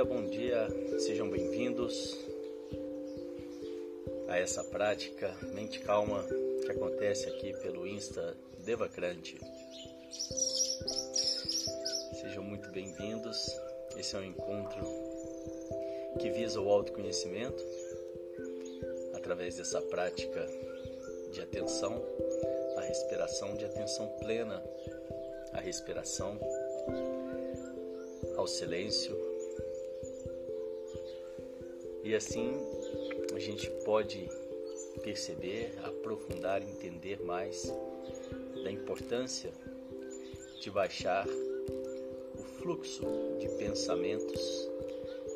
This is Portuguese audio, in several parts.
Dia, bom dia, sejam bem-vindos a essa prática Mente Calma que acontece aqui pelo Insta Devacrante. Sejam muito bem-vindos, esse é um encontro que visa o autoconhecimento através dessa prática de atenção, a respiração, de atenção plena, a respiração ao silêncio e assim a gente pode perceber, aprofundar, entender mais da importância de baixar o fluxo de pensamentos,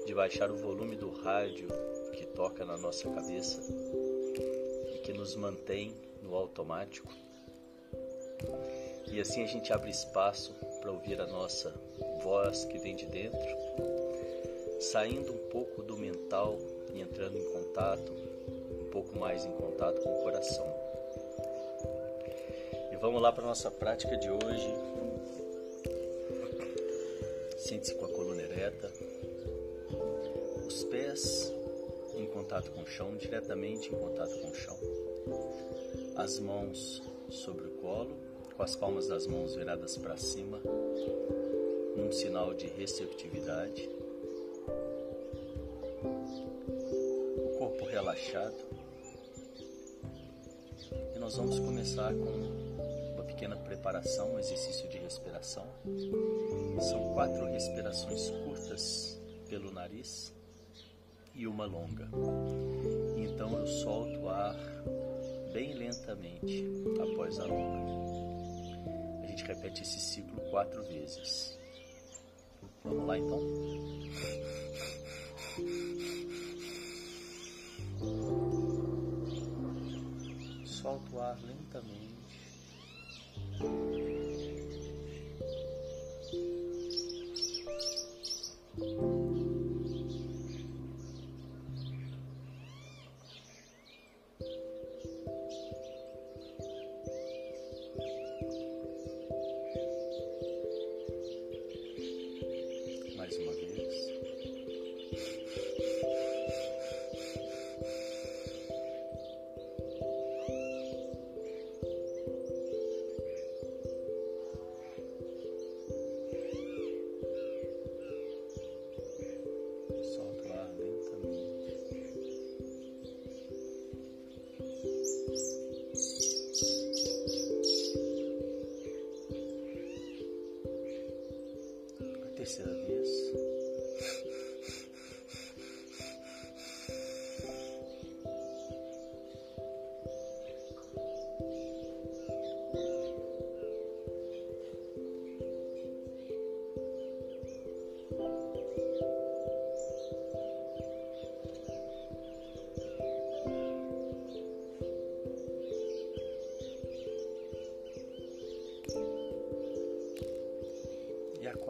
de baixar o volume do rádio que toca na nossa cabeça e que nos mantém no automático. E assim a gente abre espaço para ouvir a nossa voz que vem de dentro saindo um pouco do mental e entrando em contato, um pouco mais em contato com o coração. E vamos lá para a nossa prática de hoje. Sente-se com a coluna ereta, os pés em contato com o chão, diretamente em contato com o chão. As mãos sobre o colo, com as palmas das mãos viradas para cima, num sinal de receptividade. Relaxado. E nós vamos começar com uma pequena preparação, um exercício de respiração. São quatro respirações curtas pelo nariz e uma longa. Então eu solto o ar bem lentamente após a longa. A gente repete esse ciclo quatro vezes. Vamos lá então? Solta o ar lentamente.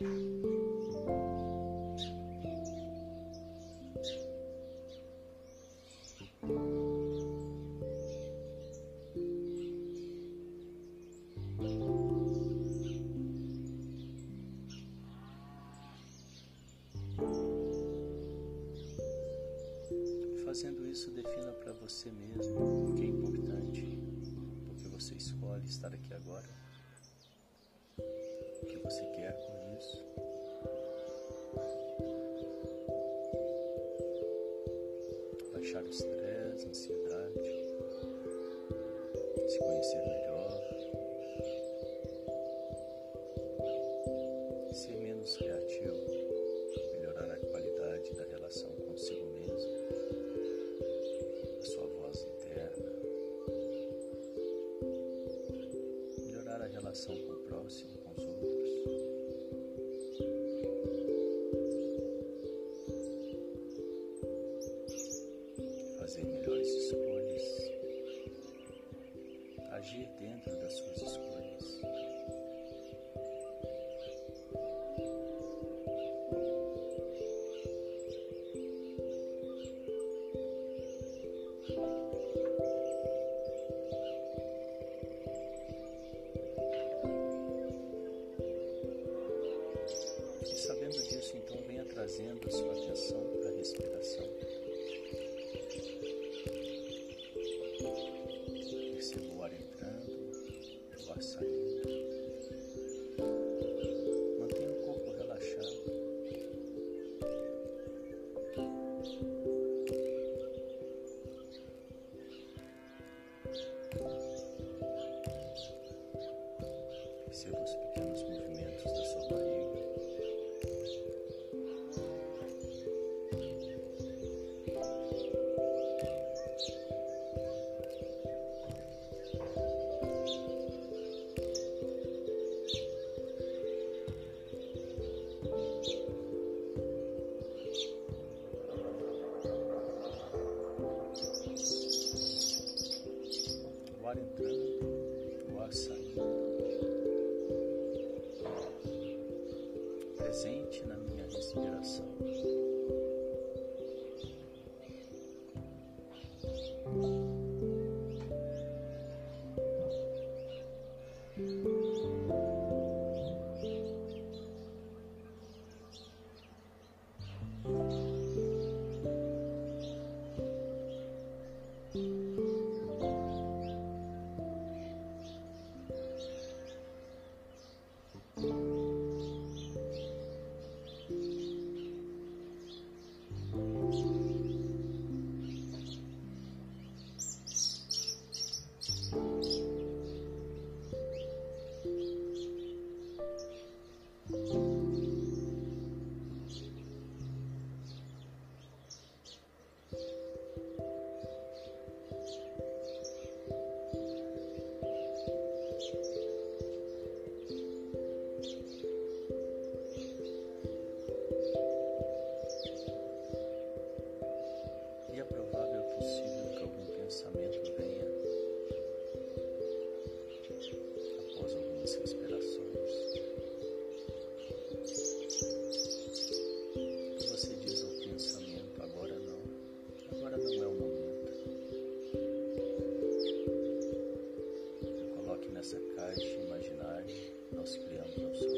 嗯。deixar o estresse, a ansiedade, se conhecer melhor. essa caixa imaginária, nós criamos ao som.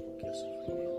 porque eu sou feliz.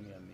Mente. sorriso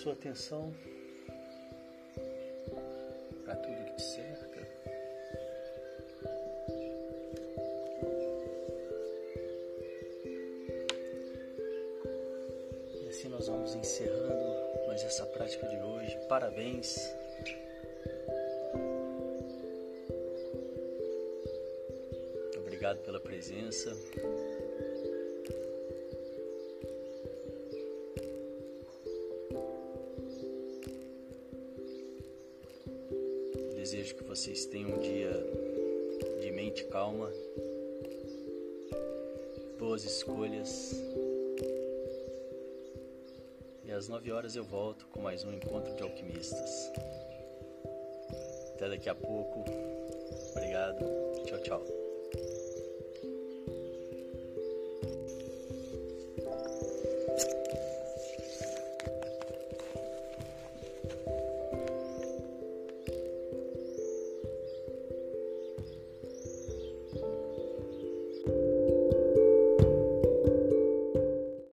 sua atenção para tudo que te cerca. E assim nós vamos encerrando mais essa prática de hoje. Parabéns. Obrigado pela presença. Calma, boas escolhas. E às 9 horas eu volto com mais um encontro de alquimistas. Até daqui a pouco. Obrigado. Tchau, tchau.